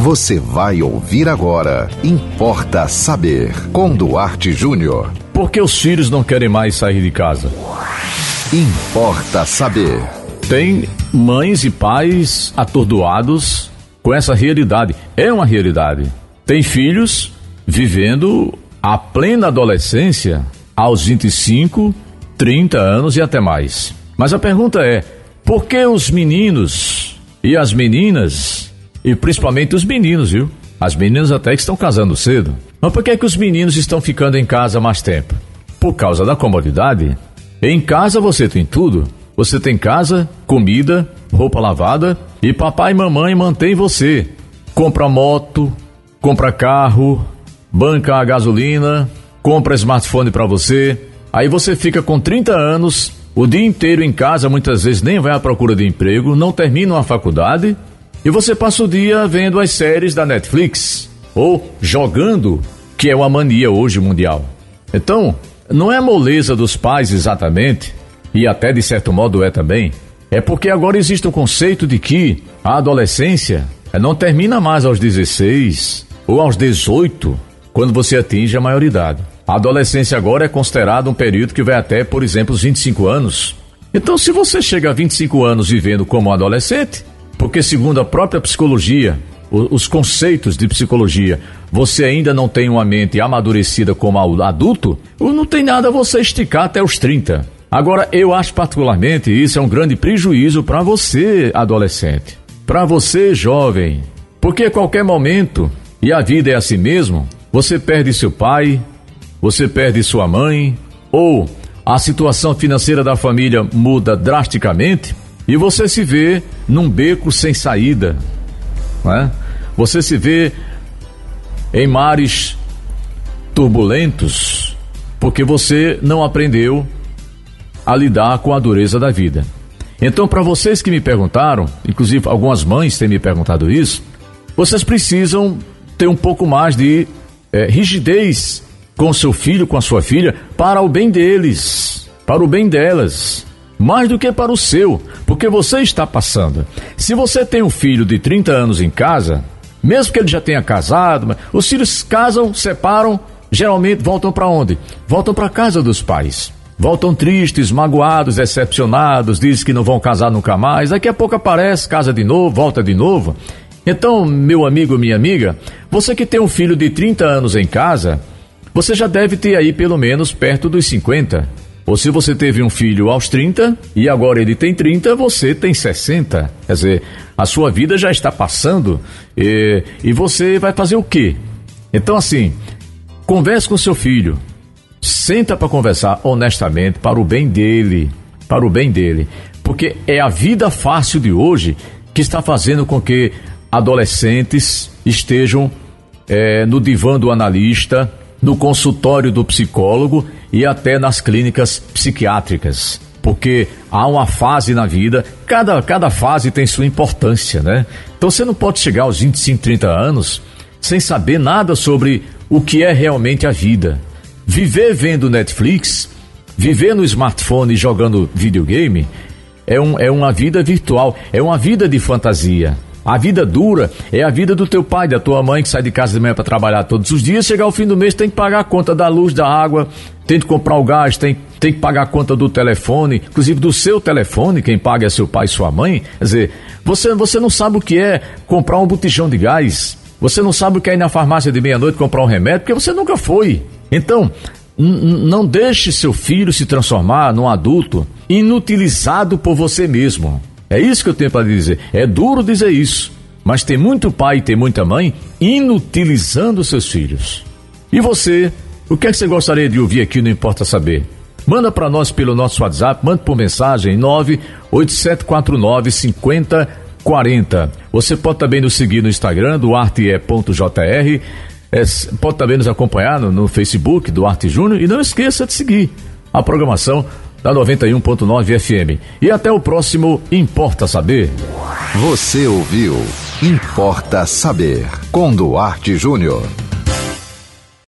Você vai ouvir agora. Importa saber. Com Duarte Júnior. Por que os filhos não querem mais sair de casa? Importa saber. Tem mães e pais atordoados com essa realidade. É uma realidade. Tem filhos vivendo a plena adolescência aos 25, 30 anos e até mais. Mas a pergunta é: por que os meninos e as meninas e principalmente os meninos, viu? As meninas até que estão casando cedo. Mas por que, é que os meninos estão ficando em casa mais tempo? Por causa da comodidade. Em casa você tem tudo. Você tem casa, comida, roupa lavada e papai e mamãe mantêm você. Compra moto, compra carro, banca a gasolina, compra smartphone para você. Aí você fica com 30 anos, o dia inteiro em casa, muitas vezes nem vai à procura de emprego, não termina uma faculdade e você passa o dia vendo as séries da Netflix ou jogando, que é uma mania hoje mundial. Então, não é moleza dos pais exatamente, e até de certo modo é também, é porque agora existe o conceito de que a adolescência não termina mais aos 16 ou aos 18, quando você atinge a maioridade. A adolescência agora é considerada um período que vai até, por exemplo, os 25 anos. Então, se você chega a 25 anos vivendo como adolescente, porque, segundo a própria psicologia, os conceitos de psicologia, você ainda não tem uma mente amadurecida como adulto, não tem nada você esticar até os 30. Agora, eu acho particularmente isso é um grande prejuízo para você, adolescente, para você, jovem, porque a qualquer momento, e a vida é assim mesmo, você perde seu pai, você perde sua mãe, ou a situação financeira da família muda drasticamente e você se vê num beco sem saída. Né? Você se vê em mares turbulentos porque você não aprendeu a lidar com a dureza da vida. Então, para vocês que me perguntaram, inclusive algumas mães têm me perguntado isso, vocês precisam ter um pouco mais de é, rigidez com seu filho, com a sua filha, para o bem deles, para o bem delas mais do que para o seu, porque você está passando. Se você tem um filho de 30 anos em casa, mesmo que ele já tenha casado, os filhos casam, separam, geralmente voltam para onde? Voltam para casa dos pais. Voltam tristes, magoados, decepcionados, dizem que não vão casar nunca mais. Daqui a pouco aparece, casa de novo, volta de novo. Então, meu amigo, minha amiga, você que tem um filho de 30 anos em casa, você já deve ter aí pelo menos perto dos 50. Ou se você teve um filho aos 30 e agora ele tem 30, você tem 60. Quer dizer, a sua vida já está passando e, e você vai fazer o quê? Então, assim, converse com seu filho. Senta para conversar honestamente para o bem dele. Para o bem dele. Porque é a vida fácil de hoje que está fazendo com que adolescentes estejam é, no divã do analista, no consultório do psicólogo e até nas clínicas psiquiátricas. Porque há uma fase na vida, cada, cada fase tem sua importância, né? Então você não pode chegar aos 25, 30 anos sem saber nada sobre o que é realmente a vida. Viver vendo Netflix, viver no smartphone jogando videogame, é, um, é uma vida virtual, é uma vida de fantasia. A vida dura é a vida do teu pai, da tua mãe que sai de casa de manhã para trabalhar todos os dias, chegar ao fim do mês tem que pagar a conta da luz, da água, tem que comprar o gás, tem, tem que pagar a conta do telefone, inclusive do seu telefone, quem paga é seu pai e sua mãe. Quer dizer, você, você não sabe o que é comprar um botijão de gás, você não sabe o que é ir na farmácia de meia-noite comprar um remédio, porque você nunca foi. Então, não deixe seu filho se transformar num adulto inutilizado por você mesmo. É isso que eu tenho para dizer. É duro dizer isso, mas tem muito pai e tem muita mãe inutilizando seus filhos. E você, o que é que você gostaria de ouvir aqui Não Importa Saber? Manda para nós pelo nosso WhatsApp, manda por mensagem 98749 5040. Você pode também nos seguir no Instagram, duarte.jr. É, pode também nos acompanhar no, no Facebook do Arte Júnior e não esqueça de seguir a programação da 91.9 FM. E até o próximo Importa Saber. Você ouviu Importa Saber com Duarte Júnior.